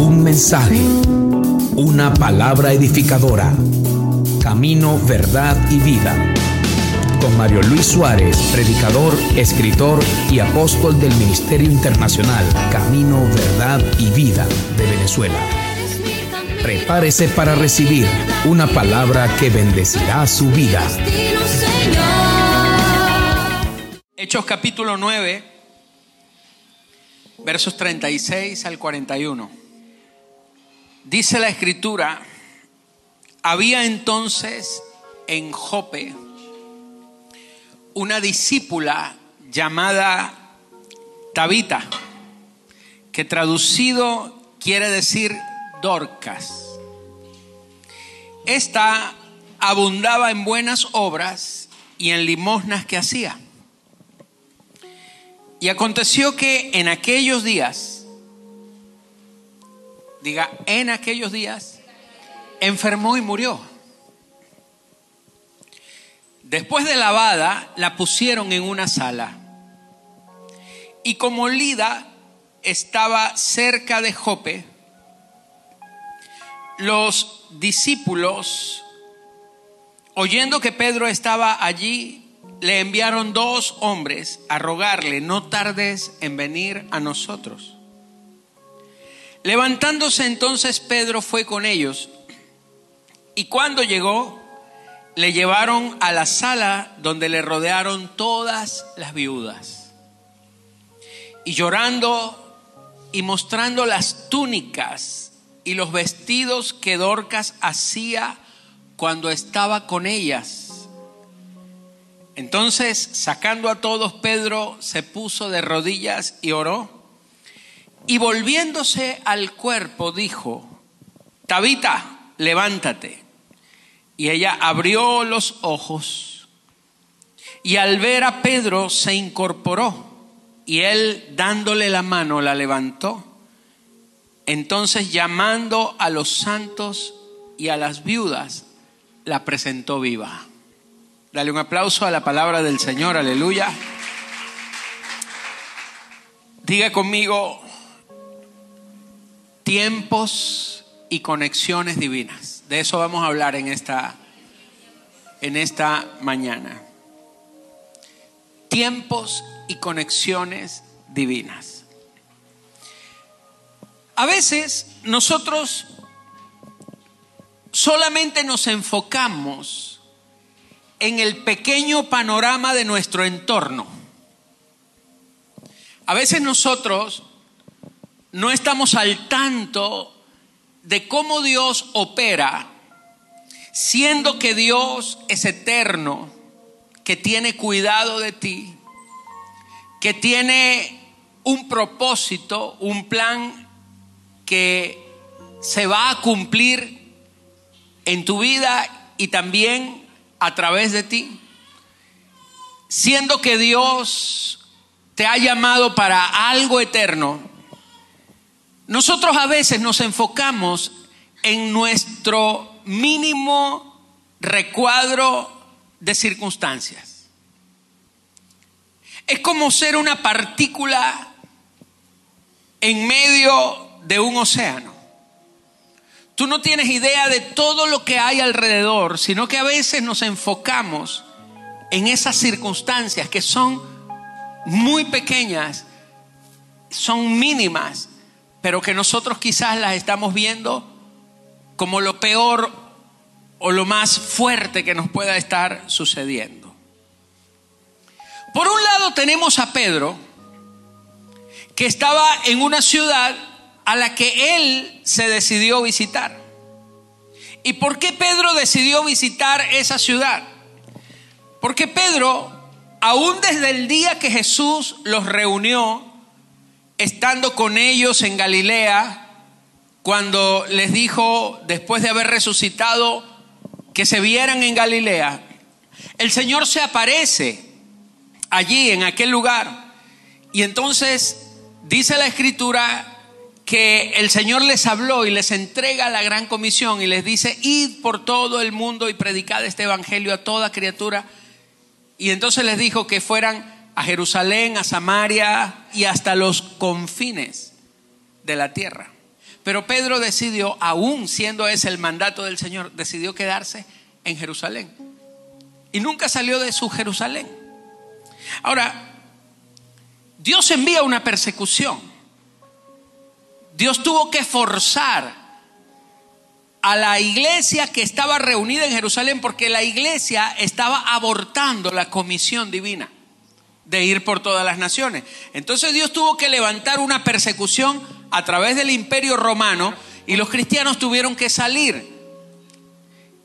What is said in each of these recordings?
Un mensaje, una palabra edificadora. Camino, verdad y vida. Con Mario Luis Suárez, predicador, escritor y apóstol del Ministerio Internacional Camino, Verdad y Vida de Venezuela. Prepárese para recibir una palabra que bendecirá su vida. Hechos capítulo 9, versos 36 al 41. Dice la escritura, había entonces en Jope una discípula llamada Tabita, que traducido quiere decir Dorcas. Esta abundaba en buenas obras y en limosnas que hacía. Y aconteció que en aquellos días, diga, en aquellos días, enfermó y murió. Después de lavada, la pusieron en una sala. Y como Lida estaba cerca de Jope, los discípulos, oyendo que Pedro estaba allí, le enviaron dos hombres a rogarle, no tardes en venir a nosotros. Levantándose entonces Pedro fue con ellos y cuando llegó le llevaron a la sala donde le rodearon todas las viudas. Y llorando y mostrando las túnicas y los vestidos que Dorcas hacía cuando estaba con ellas, entonces, sacando a todos, Pedro se puso de rodillas y oró. Y volviéndose al cuerpo, dijo, Tabita, levántate. Y ella abrió los ojos. Y al ver a Pedro se incorporó. Y él, dándole la mano, la levantó. Entonces, llamando a los santos y a las viudas, la presentó viva. Dale un aplauso a la palabra del Señor, aleluya. Diga conmigo, tiempos y conexiones divinas. De eso vamos a hablar en esta, en esta mañana. Tiempos y conexiones divinas. A veces nosotros solamente nos enfocamos en el pequeño panorama de nuestro entorno. A veces nosotros no estamos al tanto de cómo Dios opera, siendo que Dios es eterno, que tiene cuidado de ti, que tiene un propósito, un plan que se va a cumplir en tu vida y también a través de ti, siendo que Dios te ha llamado para algo eterno, nosotros a veces nos enfocamos en nuestro mínimo recuadro de circunstancias. Es como ser una partícula en medio de un océano. Tú no tienes idea de todo lo que hay alrededor, sino que a veces nos enfocamos en esas circunstancias que son muy pequeñas, son mínimas, pero que nosotros quizás las estamos viendo como lo peor o lo más fuerte que nos pueda estar sucediendo. Por un lado tenemos a Pedro, que estaba en una ciudad a la que él se decidió visitar. ¿Y por qué Pedro decidió visitar esa ciudad? Porque Pedro, aún desde el día que Jesús los reunió, estando con ellos en Galilea, cuando les dijo, después de haber resucitado, que se vieran en Galilea, el Señor se aparece allí, en aquel lugar. Y entonces dice la escritura que el Señor les habló y les entrega la gran comisión y les dice, id por todo el mundo y predicad este evangelio a toda criatura. Y entonces les dijo que fueran a Jerusalén, a Samaria y hasta los confines de la tierra. Pero Pedro decidió, aún siendo ese el mandato del Señor, decidió quedarse en Jerusalén. Y nunca salió de su Jerusalén. Ahora, Dios envía una persecución. Dios tuvo que forzar a la iglesia que estaba reunida en Jerusalén porque la iglesia estaba abortando la comisión divina de ir por todas las naciones. Entonces Dios tuvo que levantar una persecución a través del imperio romano y los cristianos tuvieron que salir.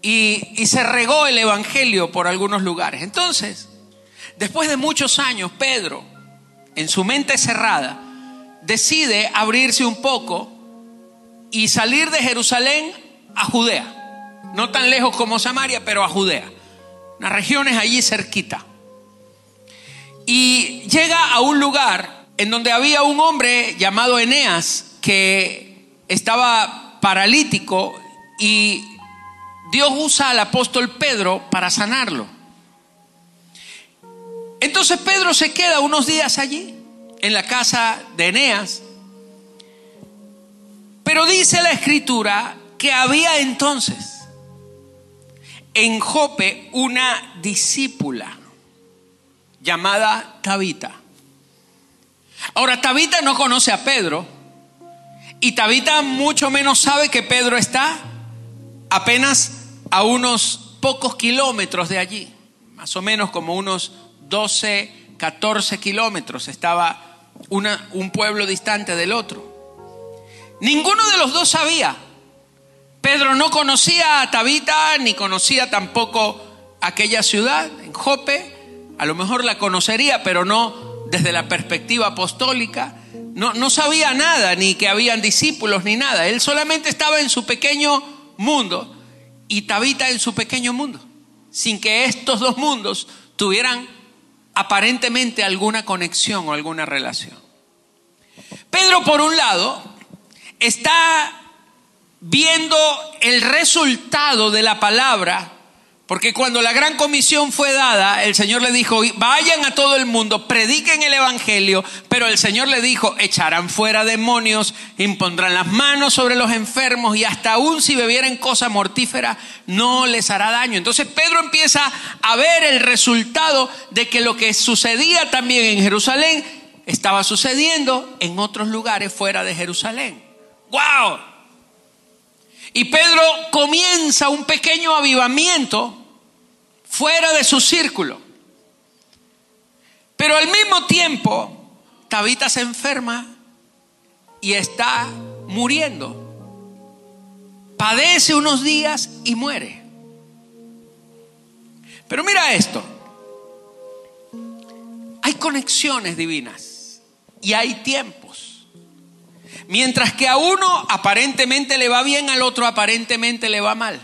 Y, se regó el evangelio por algunos lugares. Entonces, después de muchos años, Pedro, en su mente cerrada, decide abrirse un poco y salir de Jerusalén a Judea. No tan lejos como Samaria, pero a Judea. Unas regiones allí cerquita. Y llega a un lugar en donde había un hombre llamado Eneas que estaba paralítico y Dios usa al apóstol Pedro para sanarlo. Entonces Pedro se queda unos días allí, en la casa de Eneas. Pero dice la escritura que había entonces en Jope una discípula llamada Tabita. Ahora, Tabita no conoce a Pedro y Tabita mucho menos sabe que Pedro está apenas a unos pocos kilómetros de allí, más o menos como unos 12, 14 kilómetros estaba un pueblo distante del otro. Ninguno de los dos sabía. Pedro no conocía a Tabita ni conocía tampoco aquella ciudad, en Jope. A lo mejor la conocería, pero no desde la perspectiva apostólica. No, no sabía nada, ni que habían discípulos, ni nada. Él solamente estaba en su pequeño mundo y Tabita en su pequeño mundo, sin que estos dos mundos tuvieran aparentemente alguna conexión o alguna relación. Pedro, por un lado, está viendo el resultado de la palabra porque cuando la gran comisión fue dada, el Señor le dijo, vayan a todo el mundo, prediquen el Evangelio, pero el Señor le dijo, echarán fuera demonios, impondrán las manos sobre los enfermos y hasta aún si bebieren cosa mortífera, no les hará daño. Entonces Pedro empieza a ver el resultado de que lo que sucedía también en Jerusalén estaba sucediendo en otros lugares fuera de Jerusalén. ¡Wow! Y Pedro comienza un pequeño avivamiento fuera de su círculo. Pero al mismo tiempo, Tabita se enferma y está muriendo. Padece unos días y muere. Pero mira esto. Hay conexiones divinas y hay tiempos. Mientras que a uno aparentemente le va bien, al otro aparentemente le va mal.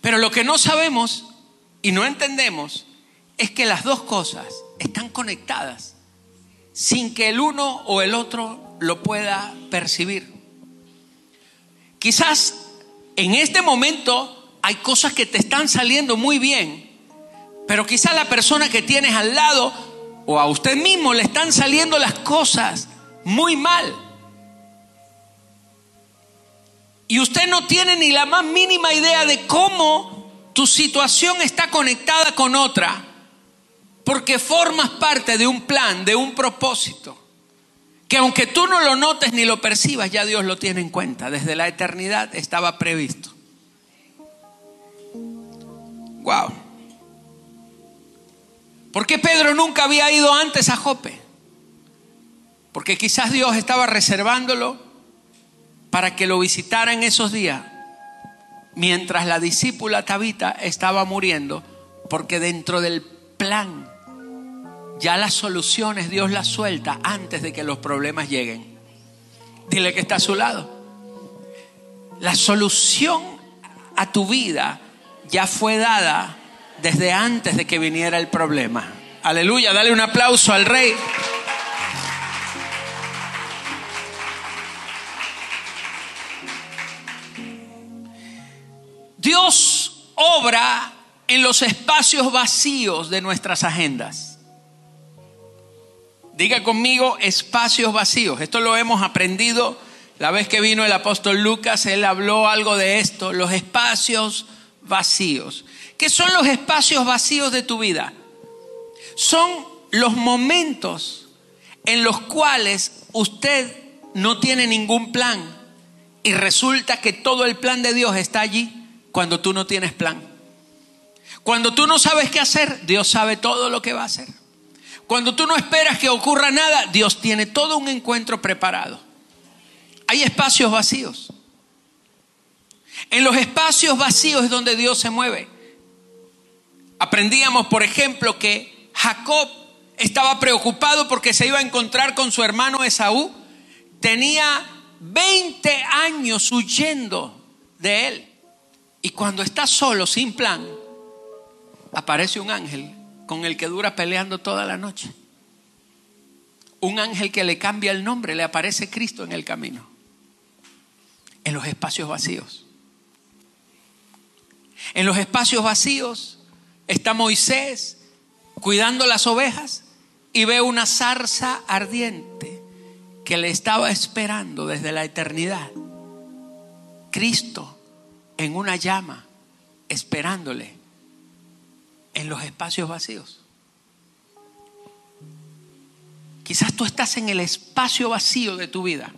Pero lo que no sabemos y no entendemos es que las dos cosas están conectadas sin que el uno o el otro lo pueda percibir. Quizás en este momento hay cosas que te están saliendo muy bien, pero quizás la persona que tienes al lado o a usted mismo le están saliendo las cosas muy mal. Y usted no tiene ni la más mínima idea de cómo tu situación está conectada con otra, porque formas parte de un plan, de un propósito, que aunque tú no lo notes ni lo percibas, ya Dios lo tiene en cuenta. Desde la eternidad estaba previsto. Wow. ¿Por qué Pedro nunca había ido antes a Jope? Porque quizás Dios estaba reservándolo para que lo visitara en esos días, mientras la discípula Tabita estaba muriendo, porque dentro del plan ya las soluciones Dios las suelta antes de que los problemas lleguen. Dile que está a su lado. La solución a tu vida ya fue dada desde antes de que viniera el problema. Aleluya, dale un aplauso al rey. Dios obra en los espacios vacíos de nuestras agendas. Diga conmigo espacios vacíos. Esto lo hemos aprendido La vez que vino el apóstol Lucas, él habló algo de esto, los espacios vacíos. ¿Qué son los espacios vacíos de tu vida? Son los momentos en los cuales usted no tiene ningún plan y resulta que todo el plan de Dios está allí cuando tú no tienes plan. Cuando tú no sabes qué hacer, Dios sabe todo lo que va a hacer. Cuando tú no esperas que ocurra nada, Dios tiene todo un encuentro preparado. Hay espacios vacíos. En los espacios vacíos es donde Dios se mueve. Aprendíamos, por ejemplo, que Jacob estaba preocupado porque se iba a encontrar con su hermano Esaú. Tenía 20 años huyendo de él. Y cuando está solo, sin plan, aparece un ángel con el que dura peleando toda la noche. Un ángel que le cambia el nombre, le aparece Cristo en el camino, en los espacios vacíos. En los espacios vacíos está Moisés cuidando las ovejas y ve una zarza ardiente que le estaba esperando desde la eternidad. Cristo en una llama, esperándole en los espacios vacíos. Quizás tú estás en el espacio vacío de tu vida,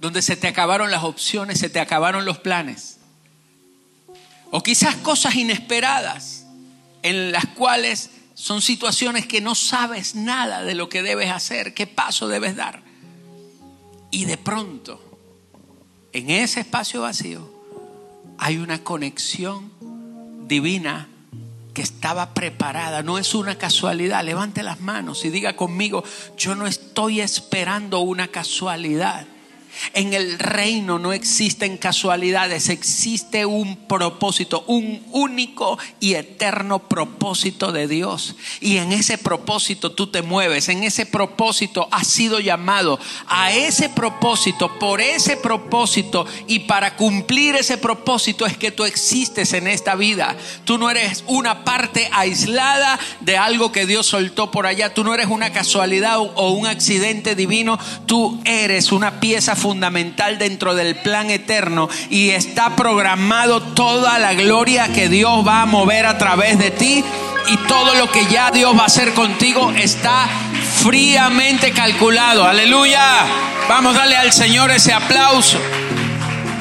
donde se te acabaron las opciones, se te acabaron los planes. O quizás cosas inesperadas en las cuales son situaciones que no sabes nada de lo que debes hacer, qué paso debes dar. Y de pronto, en ese espacio vacío, hay una conexión divina que estaba preparada. No es una casualidad. Levante las manos y diga conmigo, yo no estoy esperando una casualidad. En el reino no existen casualidades, existe un propósito, un único y eterno propósito de Dios. Y en ese propósito tú te mueves, en ese propósito has sido llamado. A ese propósito, por ese propósito y para cumplir ese propósito es que tú existes en esta vida. Tú no eres una parte aislada de algo que Dios soltó por allá. Tú no eres una casualidad o un accidente divino. Tú eres una pieza fundamental dentro del plan eterno y está programado toda la gloria que Dios va a mover a través de ti y todo lo que ya Dios va a hacer contigo está fríamente calculado. Aleluya. Vamos a darle al Señor ese aplauso.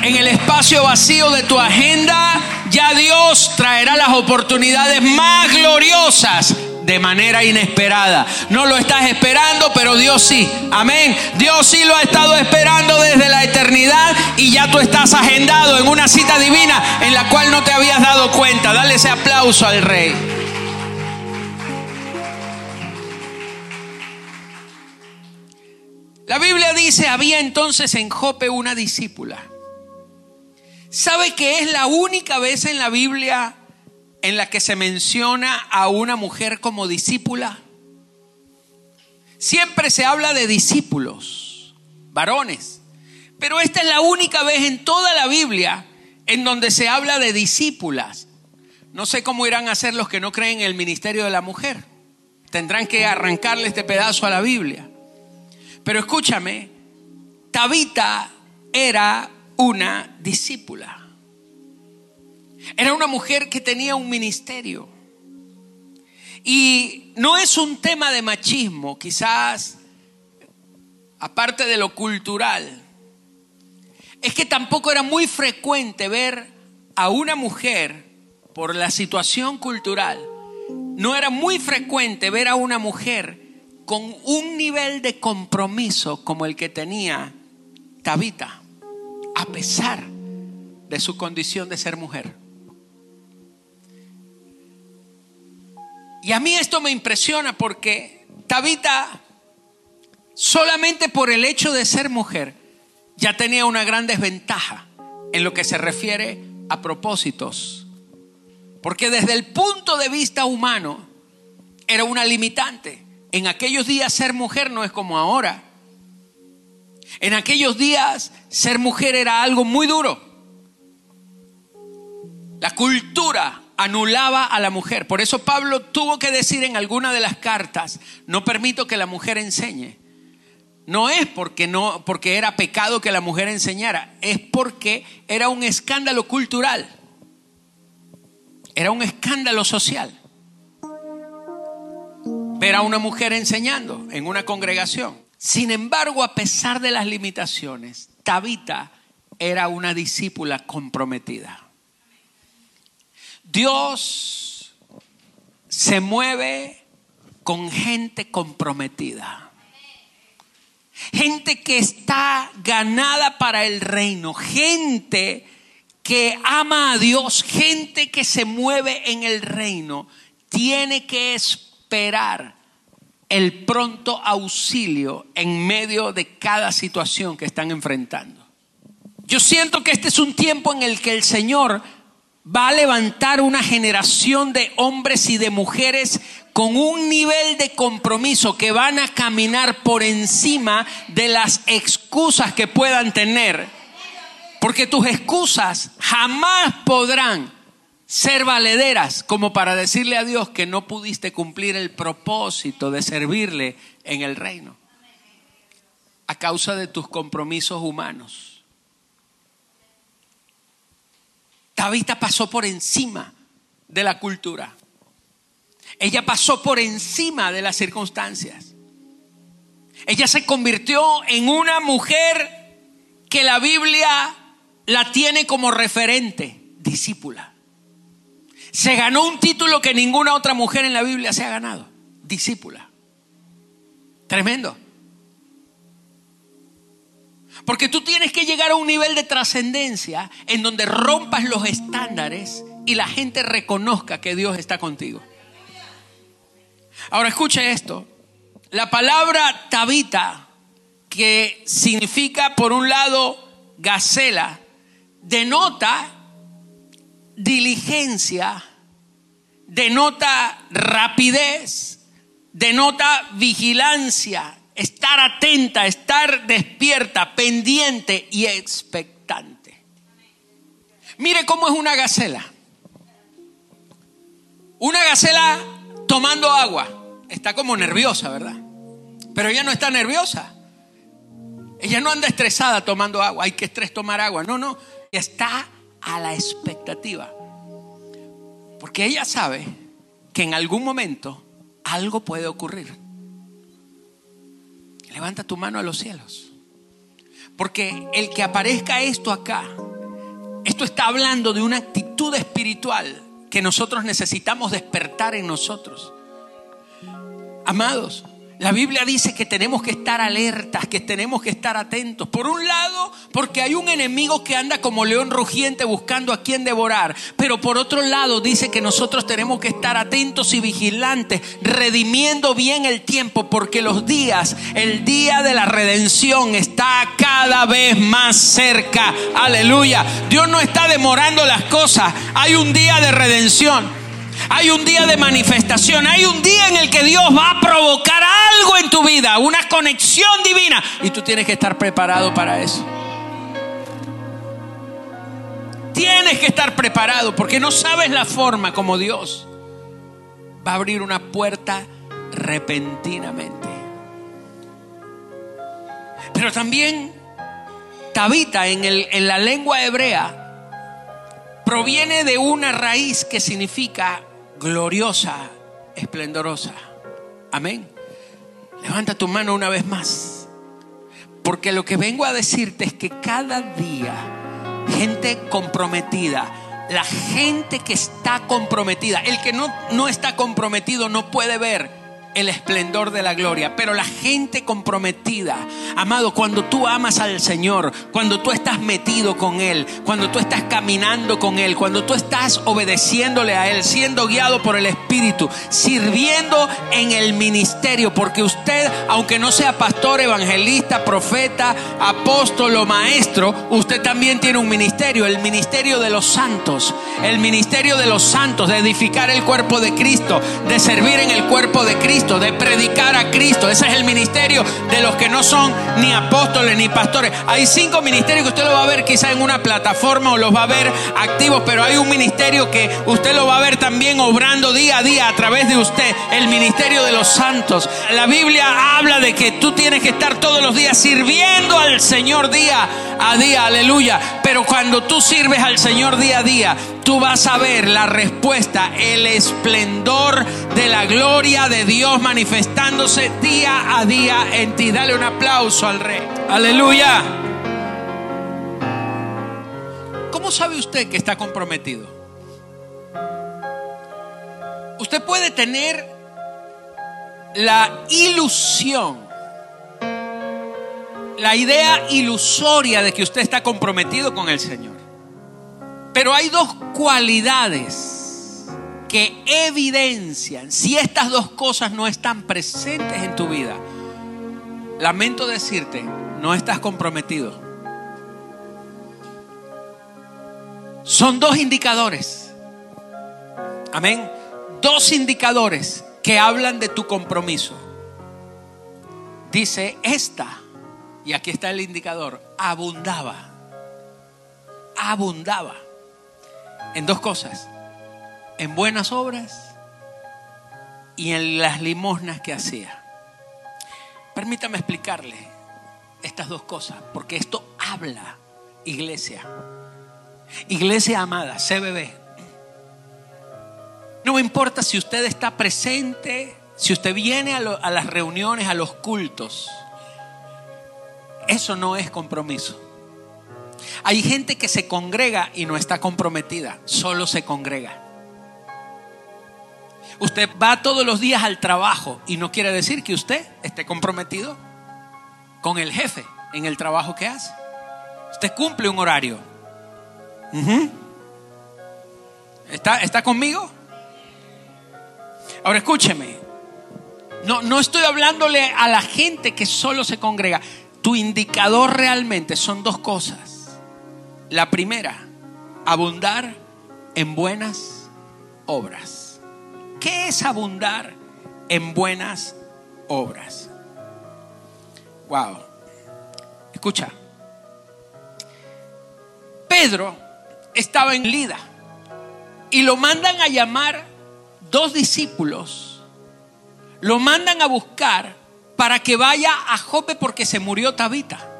En el espacio vacío de tu agenda, ya Dios traerá las oportunidades más gloriosas de manera inesperada. No lo estás esperando, pero Dios sí. Amén. Dios sí lo ha estado esperando desde la eternidad y ya tú estás agendado en una cita divina en la cual no te habías dado cuenta. Dale ese aplauso al rey. La Biblia dice, había entonces en Jope una discípula. ¿Sabe que es la única vez en la Biblia en la que se menciona a una mujer como discípula? Siempre se habla de discípulos, varones, pero esta es la única vez en toda la Biblia en donde se habla de discípulas. No sé cómo irán a ser los que no creen en el ministerio de la mujer. Tendrán que arrancarle este pedazo a la Biblia. Pero escúchame, Tabita era una discípula. Era una mujer que tenía un ministerio. Y no es un tema de machismo, quizás, aparte de lo cultural. Es que tampoco era muy frecuente ver a una mujer, por la situación cultural, no era muy frecuente ver a una mujer con un nivel de compromiso como el que tenía Tabita, a pesar de su condición de ser mujer. Y a mí esto me impresiona porque Tabita, solamente por el hecho de ser mujer, ya tenía una gran desventaja en lo que se refiere a propósitos. Porque desde el punto de vista humano era una limitante. En aquellos días ser mujer no es como ahora. En aquellos días ser mujer era algo muy duro. La cultura anulaba a la mujer. Por eso Pablo tuvo que decir en alguna de las cartas, no permito que la mujer enseñe. no es porque no porque era pecado que la mujer enseñara, es porque era un escándalo cultural. Era un escándalo social. Ver a una mujer enseñando en una congregación. Sin embargo, a pesar de las limitaciones, Tabita era una discípula comprometida. Dios se mueve con gente comprometida. Gente que está ganada para el reino. Gente que ama a Dios. Gente que se mueve en el reino. Tiene que esperar el pronto auxilio en medio de cada situación que están enfrentando. Yo siento que este es un tiempo en el que el Señor va a levantar una generación de hombres y de mujeres con un nivel de compromiso que van a caminar por encima de las excusas que puedan tener. Porque tus excusas jamás podrán ser valederas como para decirle a Dios que no pudiste cumplir el propósito de servirle en el reino a causa de tus compromisos humanos. Tabita pasó por encima de la cultura. Ella pasó por encima de las circunstancias. Ella se convirtió en una mujer que la Biblia la tiene como referente, discípula. Se ganó un título que ninguna otra mujer en la Biblia se ha ganado, discípula. Tremendo. Porque tú tienes que llegar a un nivel de trascendencia en donde rompas los estándares y la gente reconozca que Dios está contigo. Ahora escuche esto. La palabra tabita, que significa por un lado gacela, denota diligencia, denota rapidez, denota vigilancia, estar atenta, estar despierta, pendiente y expectante. Mire cómo es una gacela. Una gacela tomando agua. Está como nerviosa, ¿verdad? Pero ella no está nerviosa. Ella no anda estresada tomando agua. Hay que estrés tomar agua. No, no. Está a la expectativa. Porque ella sabe que en algún momento algo puede ocurrir. Levanta tu mano a los cielos. Porque el que aparezca esto acá, esto está hablando de una actitud espiritual que nosotros necesitamos despertar en nosotros. Amados, la Biblia dice que tenemos que estar alertas, que tenemos que estar atentos. Por un lado, porque hay un enemigo que anda como león rugiente buscando a quien devorar. Pero por otro lado, dice que nosotros tenemos que estar atentos y vigilantes, redimiendo bien el tiempo, porque los días, el día de la redención está cada vez más cerca. Aleluya. Dios no está demorando las cosas. Hay un día de redención. Hay un día de manifestación, hay un día en el que Dios va a provocar algo en tu vida, una conexión divina. Y tú tienes que estar preparado para eso. Tienes que estar preparado porque no sabes la forma como Dios va a abrir una puerta repentinamente. Pero también Tabita en, en la lengua hebrea proviene de una raíz que significa gloriosa, esplendorosa. Amén. Levanta tu mano una vez más. Porque lo que vengo a decirte es que cada día gente comprometida, la gente que está comprometida, el que no, no está comprometido no puede ver el esplendor de la gloria. Pero la gente comprometida, amado, cuando tú amas al Señor, cuando tú estás metido con Él, cuando tú estás caminando con Él, cuando tú estás obedeciéndole a Él, siendo guiado por el Espíritu, sirviendo en el ministerio, porque usted, aunque no sea pastor, evangelista, profeta, apóstol o maestro, usted también tiene un ministerio, el ministerio de los santos, el ministerio de los santos, de edificar el cuerpo de Cristo, de servir en el cuerpo de Cristo De predicar a Cristo. Ese es el ministerio de los que no son ni apóstoles ni pastores. Hay cinco ministerios que usted lo va a ver quizá en una plataforma o los va a ver activos, pero hay un ministerio que usted lo va a ver también obrando día a día a través de usted, el ministerio de los santos. La Biblia habla de que tú tienes que estar todos los días sirviendo al Señor día a día, aleluya. Pero cuando tú sirves al Señor día a día, tú vas a ver la respuesta, el esplendor de la gloria de Dios manifestándose día a día en ti. Dale un aplauso al Rey. Aleluya. ¿Cómo sabe usted que está comprometido? Usted puede tener la ilusión, la idea ilusoria de que usted está comprometido con el Señor. Pero hay dos cualidades que evidencian si estas dos cosas no están presentes en tu vida. Lamento decirte, no estás comprometido. Son dos indicadores. Amén. Dos indicadores que hablan de tu compromiso. Dice esta, y aquí está el indicador, abundaba. Abundaba en dos cosas, en buenas obras y en las limosnas que hacía. Permítame explicarle estas dos cosas, porque esto habla, iglesia. Iglesia amada, CBB. No me importa si usted está presente, si usted viene a, a las reuniones, a los cultos. Eso no es compromiso. Hay gente que se congrega y no está comprometida, solo se congrega. Usted va todos los días al trabajo y no quiere decir que usted esté comprometido con el jefe en el trabajo que hace. Usted cumple un horario. ¿Está, ¿Está conmigo? Ahora escúcheme. No, no estoy hablándole a la gente que solo se congrega. Tu indicador realmente son dos cosas. La primera, abundar en buenas obras. ¿Qué es abundar en buenas obras? Wow. Escucha. Pedro estaba en Lida y lo mandan a llamar dos discípulos. Lo mandan a buscar para que vaya a Jope porque se murió Tabita.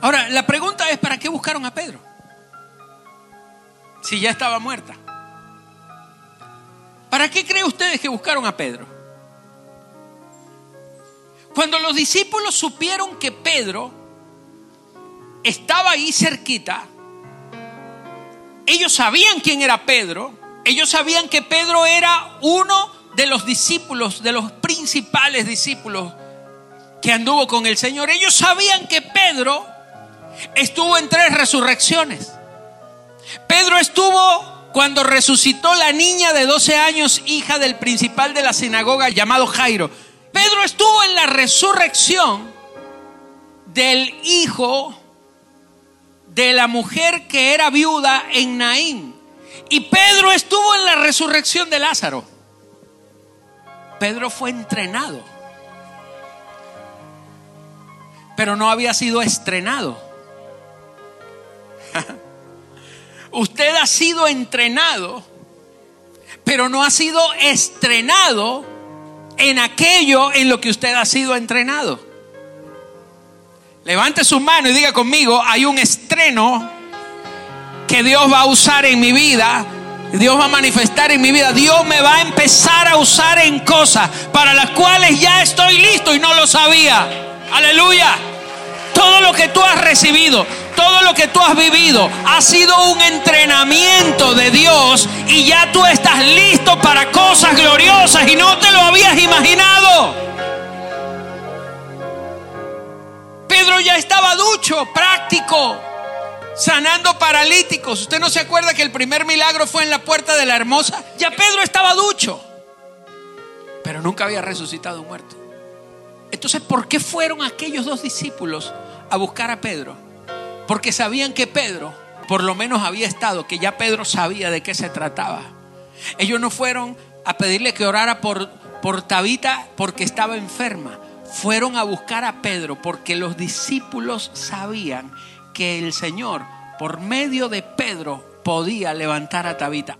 Ahora, la pregunta es, ¿para qué buscaron a Pedro? Si ya estaba muerta. ¿Para qué creen ustedes que buscaron a Pedro? Cuando los discípulos supieron que Pedro estaba ahí cerquita, ellos sabían quién era Pedro, ellos sabían que Pedro era uno de los discípulos, de los principales discípulos que anduvo con el Señor. Ellos sabían que Pedro estuvo en tres resurrecciones. Pedro estuvo cuando resucitó la niña de 12 años, hija del principal de la sinagoga llamado Jairo. Pedro estuvo en la resurrección del hijo de la mujer que era viuda en Naín. Y Pedro estuvo en la resurrección de Lázaro. Pedro fue entrenado, pero no había sido estrenado. Usted ha sido entrenado, pero no ha sido estrenado en aquello en lo que usted ha sido entrenado. Levante su mano y diga conmigo, hay un estreno que Dios va a usar en mi vida. Dios va a manifestar en mi vida. Dios me va a empezar a usar en cosas para las cuales ya estoy listo y no lo sabía. Aleluya. Todo lo que tú has recibido, todo lo que tú has vivido ha sido un entrenamiento de Dios y ya tú estás listo para cosas gloriosas y no te lo habías imaginado. Pedro ya estaba ducho, práctico, sanando paralíticos. ¿Usted no se acuerda que el primer milagro fue en la puerta de la hermosa? Ya Pedro estaba ducho, pero nunca había resucitado un muerto. Entonces, ¿por qué fueron aquellos dos discípulos a buscar a Pedro? Porque sabían que Pedro, por lo menos había estado, que ya Pedro sabía de qué se trataba. Ellos no fueron a pedirle que orara por, por Tabita porque estaba enferma. Fueron a buscar a Pedro porque los discípulos sabían que el Señor, por medio de Pedro, podía levantar a Tabita.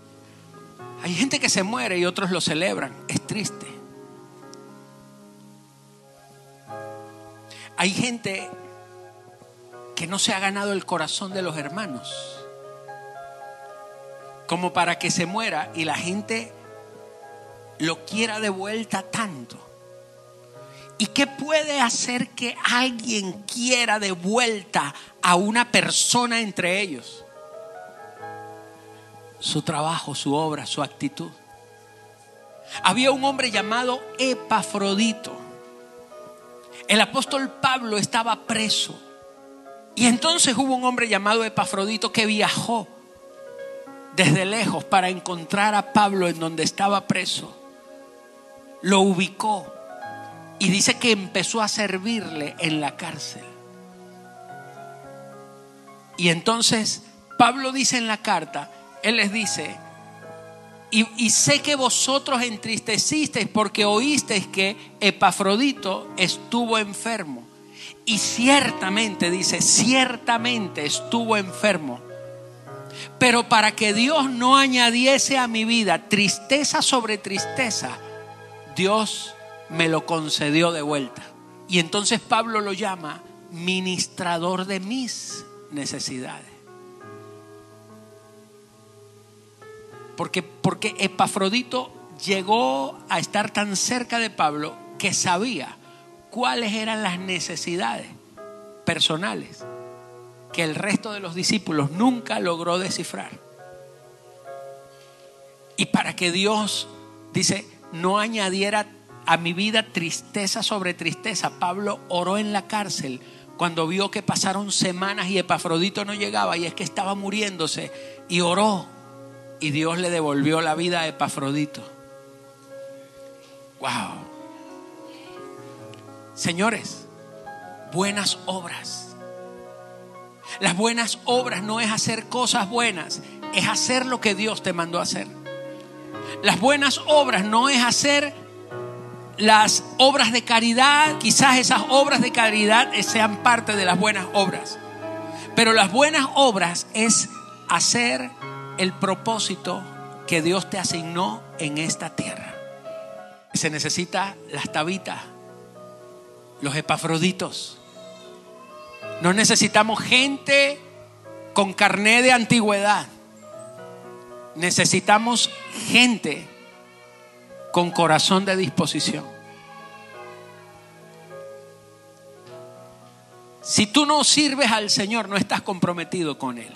Hay gente que se muere y otros lo celebran. Es triste. Hay gente que no se ha ganado el corazón de los hermanos. Como para que se muera y la gente lo quiera de vuelta tanto. ¿Y qué puede hacer que alguien quiera de vuelta a una persona entre ellos? Su trabajo, su obra, su actitud. Había un hombre llamado Epafrodito. El apóstol Pablo estaba preso. Y entonces hubo un hombre llamado Epafrodito que viajó desde lejos para encontrar a Pablo en donde estaba preso lo ubicó y dice que empezó a servirle en la cárcel. Y entonces Pablo dice en la carta, él les dice, y, sé que vosotros entristecisteis porque oísteis que Epafrodito estuvo enfermo. Y ciertamente, dice, ciertamente estuvo enfermo. Pero para que Dios no añadiese a mi vida tristeza sobre tristeza, Dios me lo concedió de vuelta. Y entonces Pablo lo llama ministrador de mis necesidades. Porque, porque Epafrodito llegó a estar tan cerca de Pablo que sabía cuáles eran las necesidades personales que el resto de los discípulos nunca logró descifrar. Y para que Dios, dice, no añadiera a mi vida tristeza sobre tristeza. Pablo oró en la cárcel cuando vio que pasaron semanas y Epafrodito no llegaba y es que estaba muriéndose y oró y Dios le devolvió la vida a Epafrodito. Wow. Señores, buenas obras. Las buenas obras no es hacer cosas buenas, es hacer lo que Dios te mandó a hacer. Las buenas obras no es hacer las obras de caridad, quizás esas obras de caridad sean parte de las buenas obras, pero las buenas obras es hacer el propósito que Dios te asignó en esta tierra. Se necesita las tabitas, los epafroditos. No necesitamos gente con carné de antigüedad. Necesitamos gente con corazón de disposición. Si tú no sirves al Señor, no estás comprometido con Él.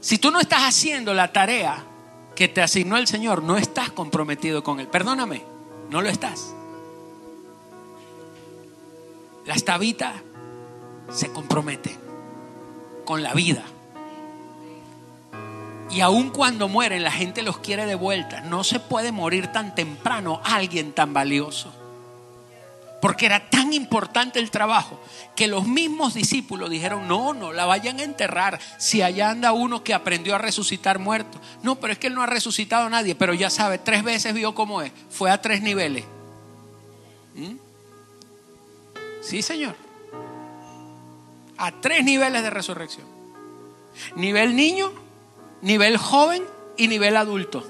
Si tú no estás haciendo la tarea que te asignó el Señor, no estás comprometido con Él. Perdóname, no lo estás. Las tabitas se comprometen con la vida. Y aun cuando mueren, la gente los quiere de vuelta. No se puede morir tan temprano alguien tan valioso. Porque era tan importante el trabajo que los mismos discípulos dijeron, no, no la vayan a enterrar si allá anda uno que aprendió a resucitar muerto. No, pero es que él no ha resucitado a nadie, pero ya sabe, tres veces vio cómo es. Fue a tres niveles. ¿Mm? Sí, Señor. A tres niveles de resurrección. Nivel niño, nivel joven y nivel adulto.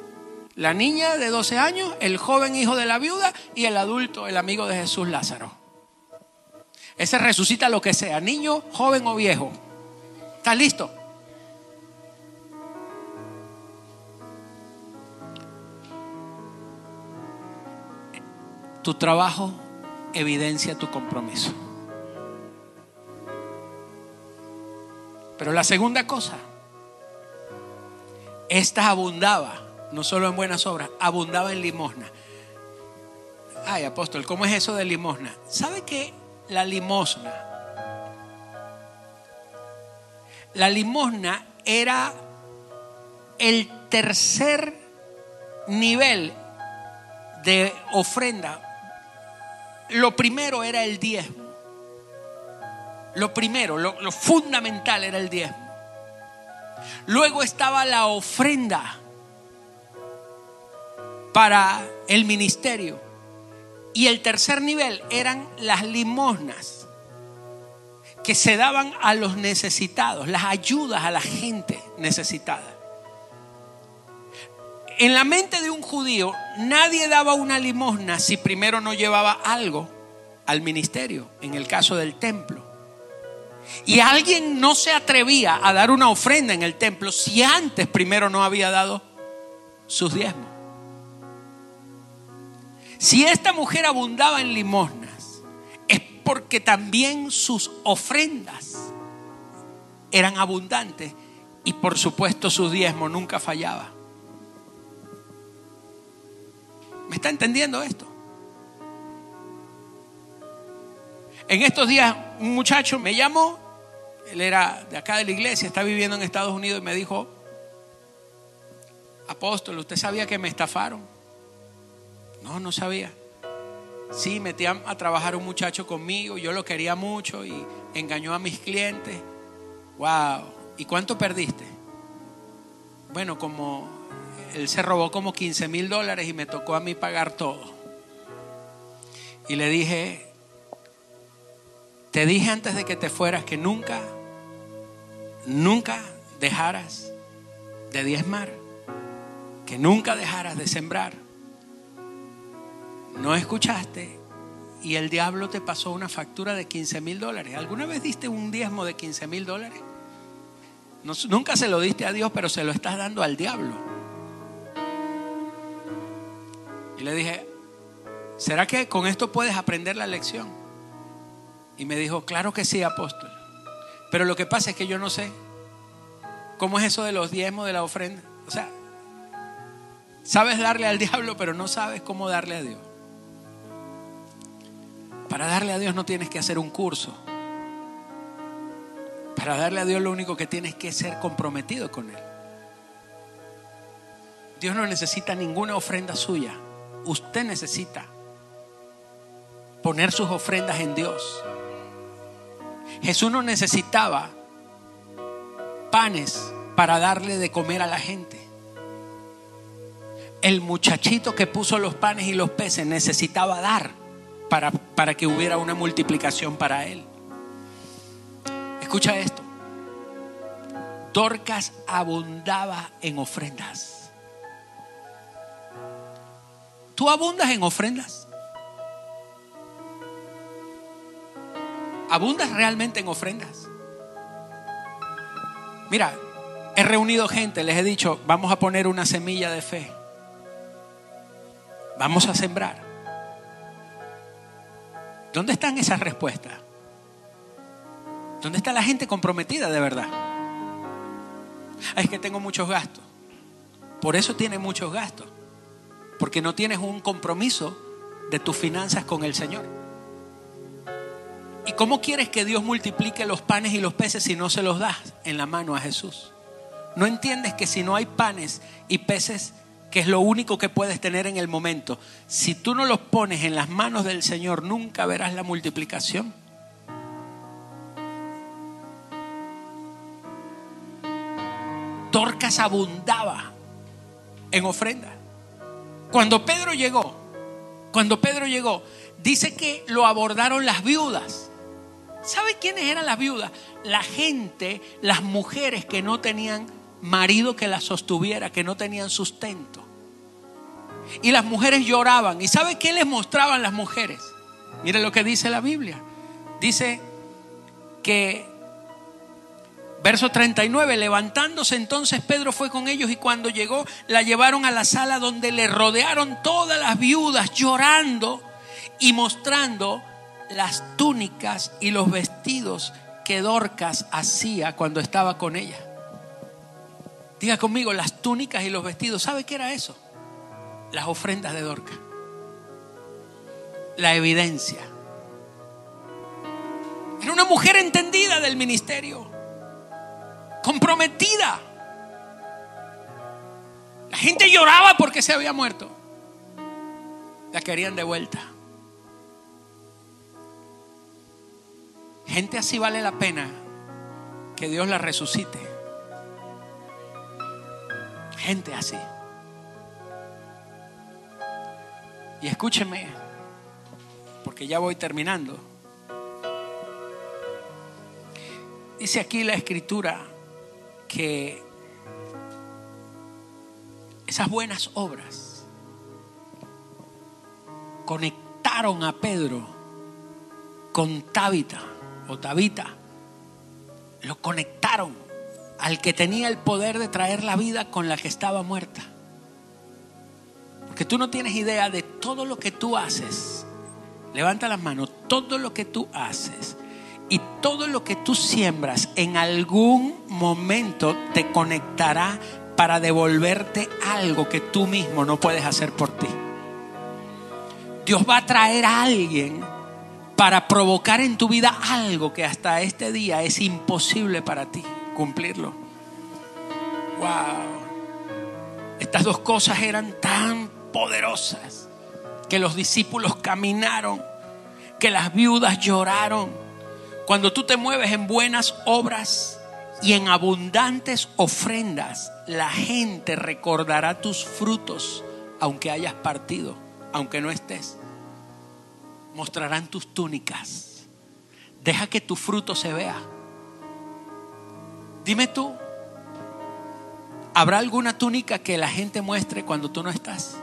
La niña de 12 años, el joven hijo de la viuda y el adulto, el amigo de Jesús Lázaro. Ese resucita lo que sea, niño, joven o viejo. ¿Estás listo? Tu trabajo evidencia tu compromiso. Pero la segunda cosa esta abundaba, no solo en buenas obras, abundaba en limosna. Ay, apóstol, ¿cómo es eso de limosna? ¿Sabe qué? La limosna. La limosna era el tercer nivel de ofrenda. Lo primero era el diezmo. Lo primero, lo, fundamental era el diezmo. Luego estaba la ofrenda. para el ministerio. Y el tercer nivel eran las limosnas que se daban a los necesitados, las ayudas a la gente necesitada. En la mente de un judío, nadie daba una limosna si primero no llevaba algo al ministerio, en el caso del templo. Y alguien no se atrevía a dar una ofrenda en el templo si antes primero no había dado sus diezmos. Si esta mujer abundaba en limosnas, es porque también sus ofrendas eran abundantes y por supuesto su diezmo nunca fallaba. ¿Me está entendiendo esto? En estos días un muchacho me llamó, él era de acá de la iglesia, está viviendo en Estados Unidos y me dijo, apóstol, ¿usted sabía que me estafaron? No, no sabía. Sí, metí a, trabajar un muchacho conmigo, yo lo quería mucho y engañó a mis clientes. Wow. ¿Y cuánto perdiste? Bueno, como él se robó como 15 mil dólares y me tocó a mí pagar todo. Y le dije, te dije antes de que te fueras que nunca, nunca dejaras de diezmar, que nunca dejaras de sembrar no escuchaste y el diablo te pasó una factura de 15 mil dólares. ¿Alguna vez diste un diezmo de 15 mil dólares? nunca se lo diste a Dios, pero se lo estás dando al diablo. Y le dije, ¿será que con esto puedes aprender la lección? Y me dijo, claro que sí, apóstol. Pero lo que pasa es que yo no sé cómo es eso de los diezmos, de la ofrenda. O sea, sabes darle al diablo, pero no sabes cómo darle a Dios. Para darle a Dios no tienes que hacer un curso. Para darle a Dios lo único que tienes que ser comprometido con Él. Dios no necesita ninguna ofrenda suya. Usted necesita poner sus ofrendas en Dios. Jesús no necesitaba panes para darle de comer a la gente. El muchachito que puso los panes y los peces necesitaba dar para, que hubiera una multiplicación para él. Escucha esto. Dorcas abundaba en ofrendas. ¿Tú abundas en ofrendas? ¿Abundas realmente en ofrendas? Mira, he reunido gente, les he dicho, vamos a poner una semilla de fe. Vamos a sembrar. ¿Dónde están esas respuestas? ¿Dónde está la gente comprometida de verdad? Es que tengo muchos gastos. Por eso tienes muchos gastos. Porque no tienes un compromiso de tus finanzas con el Señor. ¿Y cómo quieres que Dios multiplique los panes y los peces si no se los das en la mano a Jesús? ¿No entiendes que si no hay panes y peces que es lo único que puedes tener en el momento, si tú no los pones en las manos del Señor, nunca verás la multiplicación. Torcas abundaba en ofrenda. Cuando Pedro llegó, cuando Pedro llegó, dice que lo abordaron las viudas. ¿Sabe quiénes eran las viudas? La gente, las mujeres que no tenían marido que la sostuviera, que no tenían sustento. Y las mujeres lloraban. ¿Y sabe qué les mostraban las mujeres? Mire lo que dice la Biblia. Dice que, verso 39, levantándose entonces Pedro fue con ellos y cuando llegó la llevaron a la sala donde le rodearon todas las viudas llorando y mostrando las túnicas y los vestidos que Dorcas hacía cuando estaba con ella. Diga conmigo, las túnicas y los vestidos. ¿Sabe qué era eso? Las ofrendas de Dorca. La evidencia. Era una mujer entendida del ministerio. Comprometida. La gente lloraba porque se había muerto. La querían de vuelta. Gente así vale la pena que Dios la resucite gente así. Y escúcheme, porque ya voy terminando. Dice aquí la escritura que esas buenas obras conectaron a Pedro con Tabita o Tabita. Lo conectaron al que tenía el poder de traer la vida con la que estaba muerta. Porque tú no tienes idea de todo lo que tú haces. Levanta las manos, todo lo que tú haces y todo lo que tú siembras en algún momento te conectará para devolverte algo que tú mismo no puedes hacer por ti. Dios va a traer a alguien para provocar en tu vida algo que hasta este día es imposible para ti cumplirlo. Wow. Estas dos cosas eran tan poderosas que los discípulos caminaron, que las viudas lloraron. Cuando tú te mueves en buenas obras y en abundantes ofrendas, la gente recordará tus frutos, aunque hayas partido, aunque no estés. Mostrarán tus túnicas. Deja que tu fruto se vea. Dime tú, ¿habrá alguna túnica que la gente muestre cuando tú no estás?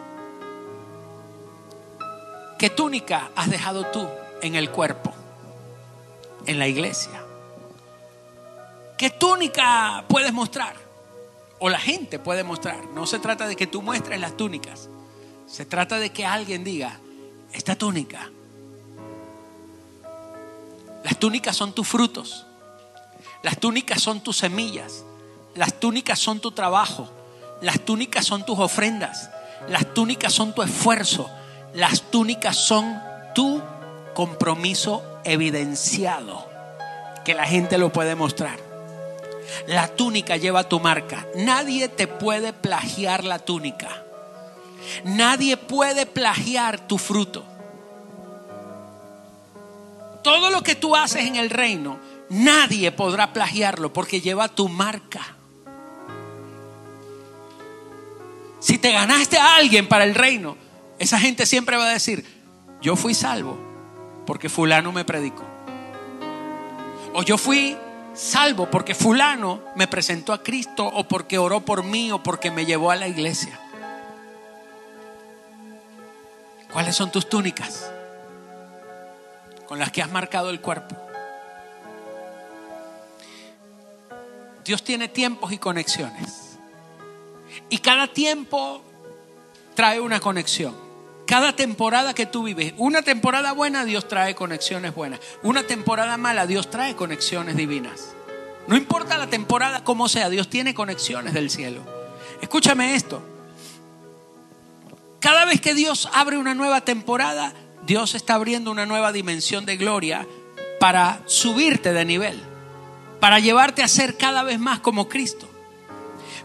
¿Qué túnica has dejado tú en el cuerpo, en la iglesia? ¿Qué túnica puedes mostrar? O la gente puede mostrar. No se trata de que tú muestres las túnicas. Se trata de que alguien diga, esta túnica. Las túnicas son tus frutos. Las túnicas son tus semillas. Las túnicas son tu trabajo. Las túnicas son tus ofrendas. Las túnicas son tu esfuerzo. Las túnicas son tu compromiso evidenciado. Que la gente lo puede mostrar. La túnica lleva tu marca. Nadie te puede plagiar la túnica. Nadie puede plagiar tu fruto. Todo lo que tú haces en el reino, nadie podrá plagiarlo porque lleva tu marca. Si te ganaste a alguien para el reino, esa gente siempre va a decir, yo fui salvo porque fulano me predicó. O yo fui salvo porque fulano me presentó a Cristo o porque oró por mí o porque me llevó a la iglesia. ¿Cuáles son tus túnicas? Con las que has marcado el cuerpo. Dios tiene tiempos y conexiones. Y cada tiempo trae una conexión. Cada temporada que tú vives, una temporada buena, Dios trae conexiones buenas. Una temporada mala, Dios trae conexiones divinas. No importa la temporada como sea, Dios tiene conexiones del cielo. Escúchame esto. Cada vez que Dios abre una nueva temporada, Dios está abriendo una nueva dimensión de gloria para subirte de nivel, para llevarte a ser cada vez más como Cristo.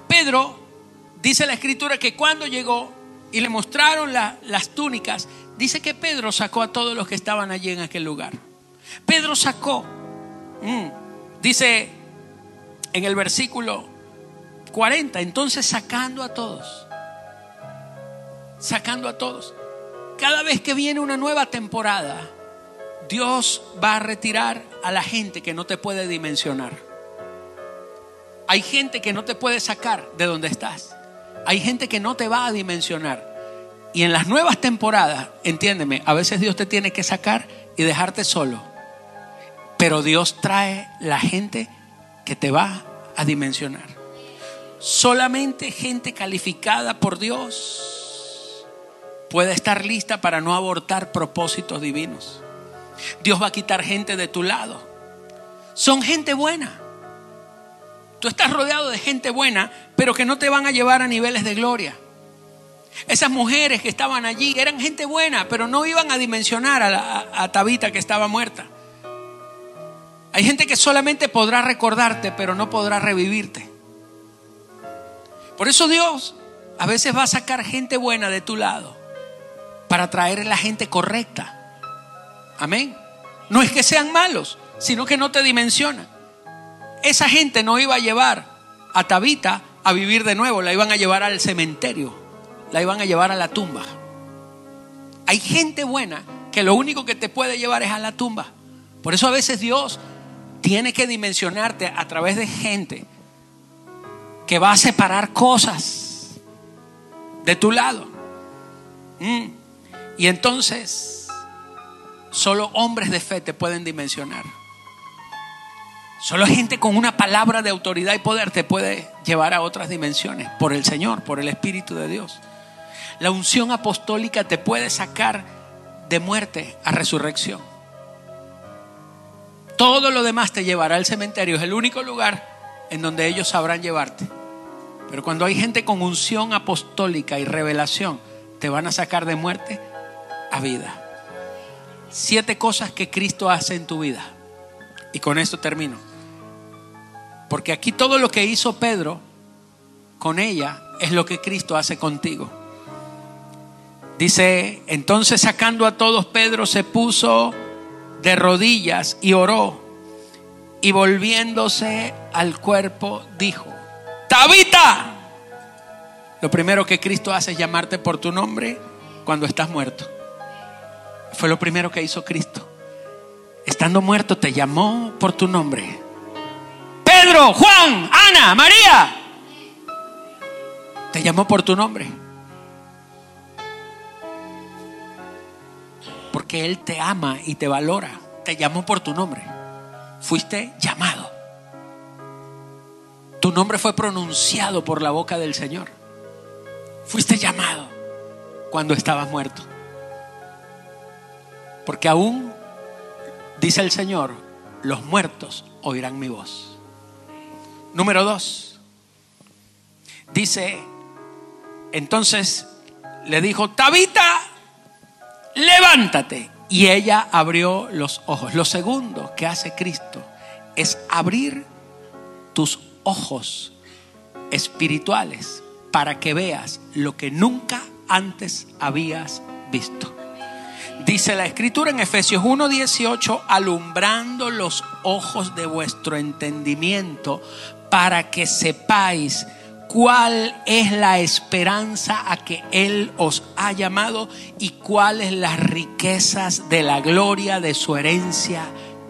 Pedro, dice la escritura que cuando llegó, y le mostraron las túnicas, dice que Pedro sacó a todos los que estaban allí en aquel lugar. Pedro sacó, mm, dice en el versículo 40, entonces sacando a todos, sacando a todos. Cada vez que viene una nueva temporada, Dios va a retirar a la gente que no te puede dimensionar. Hay gente que no te puede sacar de donde estás. Hay gente que no te va a dimensionar. Y en las nuevas temporadas, entiéndeme, a veces Dios te tiene que sacar y dejarte solo. Pero Dios trae la gente que te va a dimensionar. Solamente gente calificada por Dios puede estar lista para no abortar propósitos divinos. Dios va a quitar gente de tu lado. Son gente buena. Tú estás rodeado de gente buena, pero que no te van a llevar a niveles de gloria. Esas mujeres que estaban allí eran gente buena, pero no iban a dimensionar a, Tabita que estaba muerta. Hay gente que solamente podrá recordarte, pero no podrá revivirte. Por eso Dios a veces va a sacar gente buena de tu lado para traer la gente correcta. Amén. No es que sean malos, sino que no te dimensionan esa gente no iba a llevar a Tabita a vivir de nuevo, la iban a llevar al cementerio, la iban a llevar a la tumba. Hay gente buena que lo único que te puede llevar es a la tumba. Por eso a veces Dios tiene que dimensionarte a través de gente que va a separar cosas de tu lado. Mm. Y entonces, solo hombres de fe te pueden dimensionar. Solo gente con una palabra de autoridad y poder te puede llevar a otras dimensiones por el Señor, por el Espíritu de Dios. La unción apostólica te puede sacar de muerte a resurrección. Todo lo demás te llevará al cementerio. Es el único lugar en donde ellos sabrán llevarte. Pero cuando hay gente con unción apostólica y revelación, te van a sacar de muerte a vida. Siete cosas que Cristo hace en tu vida. Y con esto termino. Porque aquí todo lo que hizo Pedro con ella es lo que Cristo hace contigo. Dice, entonces sacando a todos, Pedro se puso de rodillas y oró. Y volviéndose al cuerpo, dijo, Tabita. Lo primero que Cristo hace es llamarte por tu nombre cuando estás muerto. Fue lo primero que hizo Cristo. Estando muerto te llamó por tu nombre. Juan, Ana, María. Te llamó por tu nombre. Porque Él te ama y te valora. Te llamó por tu nombre. Fuiste llamado. Tu nombre fue pronunciado por la boca del Señor. Fuiste llamado cuando estabas muerto. Porque aún, dice el Señor, los muertos oirán mi voz. Número dos. Dice, entonces le dijo, Tabita, levántate. Y ella abrió los ojos. Lo segundo que hace Cristo es abrir tus ojos espirituales para que veas lo que nunca antes habías visto. Dice la escritura en Efesios 1:18, alumbrando los ojos de vuestro entendimiento para que sepáis cuál es la esperanza a que Él os ha llamado y cuáles las riquezas de la gloria de su herencia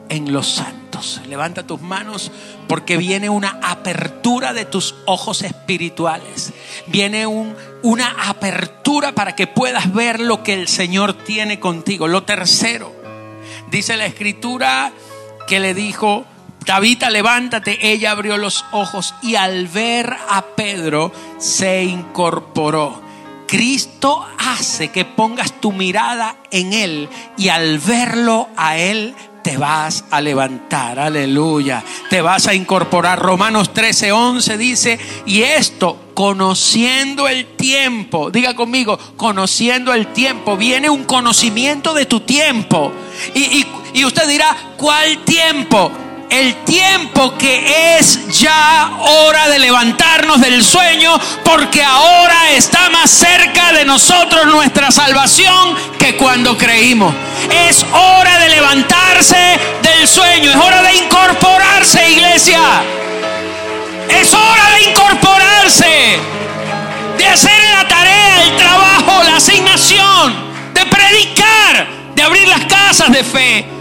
en los santos. Levanta tus manos porque viene una apertura de tus ojos espirituales. Viene un, una apertura para que puedas ver lo que el Señor tiene contigo. Lo tercero, dice la escritura que le dijo, Tabita, levántate. Ella abrió los ojos y al ver a Pedro se incorporó. Cristo hace que pongas tu mirada en Él y al verlo a Él te vas a levantar, aleluya, te vas a incorporar. Romanos 13, 11 dice, y esto, conociendo el tiempo, diga conmigo, conociendo el tiempo, viene un conocimiento de tu tiempo. Y, y, y usted dirá, ¿cuál tiempo? El tiempo que es ya hora de levantarnos del sueño, porque ahora está más cerca de nosotros nuestra salvación que cuando creímos. Es hora de levantarse del sueño, es hora de incorporarse, iglesia. Es hora de incorporarse, de hacer la tarea, el trabajo, la asignación, de predicar, de abrir las casas de fe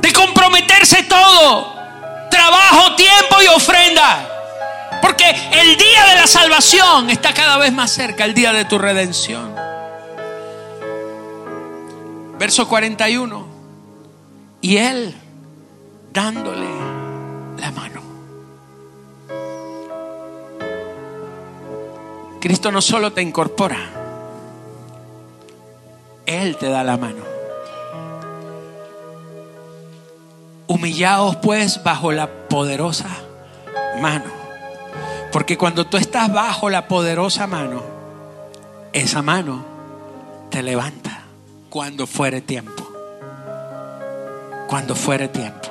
de comprometerse todo, trabajo, tiempo y ofrenda. Porque el día de la salvación está cada vez más cerca, el día de tu redención. Verso 41. Y él dándole la mano. Cristo no solo te incorpora, Él te da la mano. Humillaos pues bajo la poderosa mano. Porque cuando tú estás bajo la poderosa mano, esa mano te levanta cuando fuere tiempo. Cuando fuere tiempo.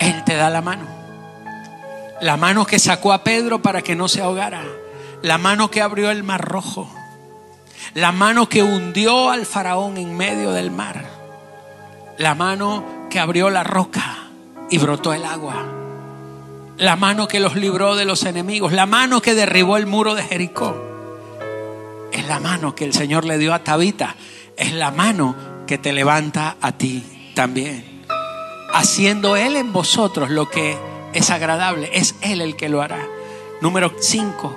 Él te da la mano. La mano que sacó a Pedro para que no se ahogara. La mano que abrió el mar rojo. La mano que hundió al faraón en medio del mar la mano que abrió la roca y brotó el agua. La mano que los libró de los enemigos. La mano que derribó el muro de Jericó. Es la mano que el Señor le dio a Tabita. Es la mano que te levanta a ti también. Haciendo Él en vosotros lo que es agradable. Es Él el que lo hará. Número 5.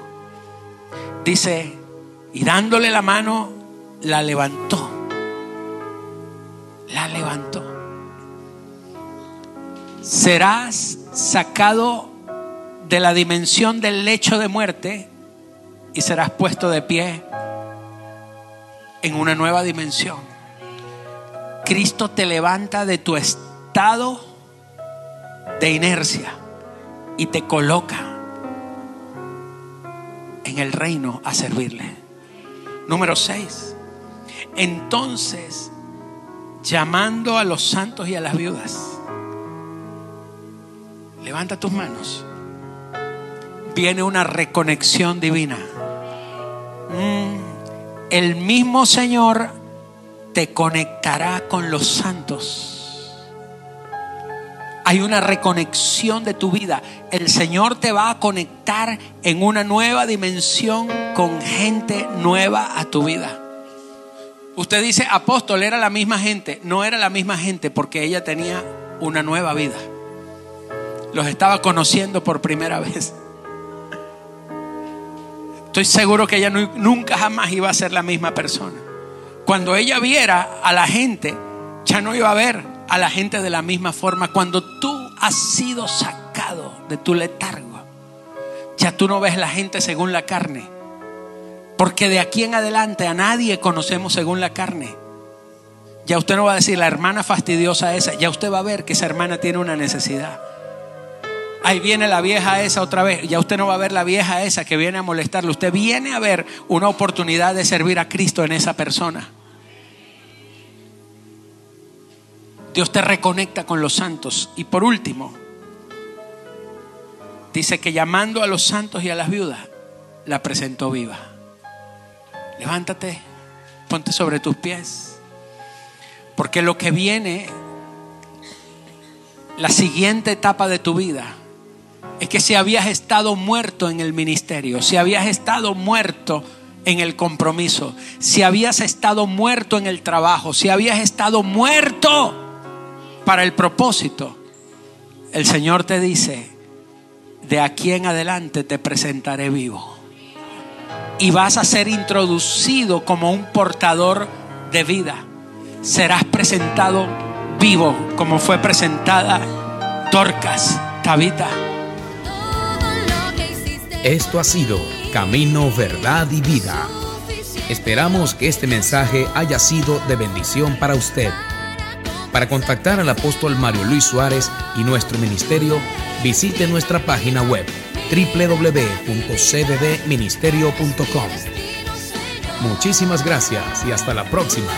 Dice, y dándole la mano, la levantó. La levantó. Serás sacado de la dimensión del lecho de muerte y serás puesto de pie en una nueva dimensión. Cristo te levanta de tu estado de inercia y te coloca en el reino a servirle. Número 6. Entonces, llamando a los santos y a las viudas, levanta tus manos. Viene una reconexión divina. Mm, el mismo Señor te conectará con los santos. Hay una reconexión de tu vida. El Señor te va a conectar en una nueva dimensión con gente nueva a tu vida. Usted dice, apóstol, era la misma gente. No era la misma gente porque ella tenía una nueva vida. Los estaba conociendo por primera vez. Estoy seguro que ella nunca jamás iba a ser la misma persona. Cuando ella viera a la gente, ya no iba a ver a la gente de la misma forma. Cuando tú has sido sacado de tu letargo, ya tú no ves la gente según la carne. Porque de aquí en adelante a nadie conocemos según la carne. Ya usted no va a decir la hermana fastidiosa esa, ya usted va a ver que esa hermana tiene una necesidad. Ahí viene la vieja esa otra vez. Ya usted no va a ver la vieja esa que viene a molestarle. Usted viene a ver una oportunidad de servir a Cristo en esa persona. Dios te reconecta con los santos. Y por último, dice que llamando a los santos y a las viudas, la presentó viva. Levántate, ponte sobre tus pies. Porque lo que viene, la siguiente etapa de tu vida, es que si habías estado muerto en el ministerio, si habías estado muerto en el compromiso, si habías estado muerto en el trabajo, si habías estado muerto para el propósito, el Señor te dice, de aquí en adelante te presentaré vivo. Y vas a ser introducido como un portador de vida. Serás presentado vivo como fue presentada Torcas, Tabita. Esto ha sido Camino, Verdad y Vida. Esperamos que este mensaje haya sido de bendición para usted. Para contactar al apóstol Mario Luis Suárez y nuestro ministerio, visite nuestra página web www.cddministerio.com. Muchísimas gracias y hasta la próxima.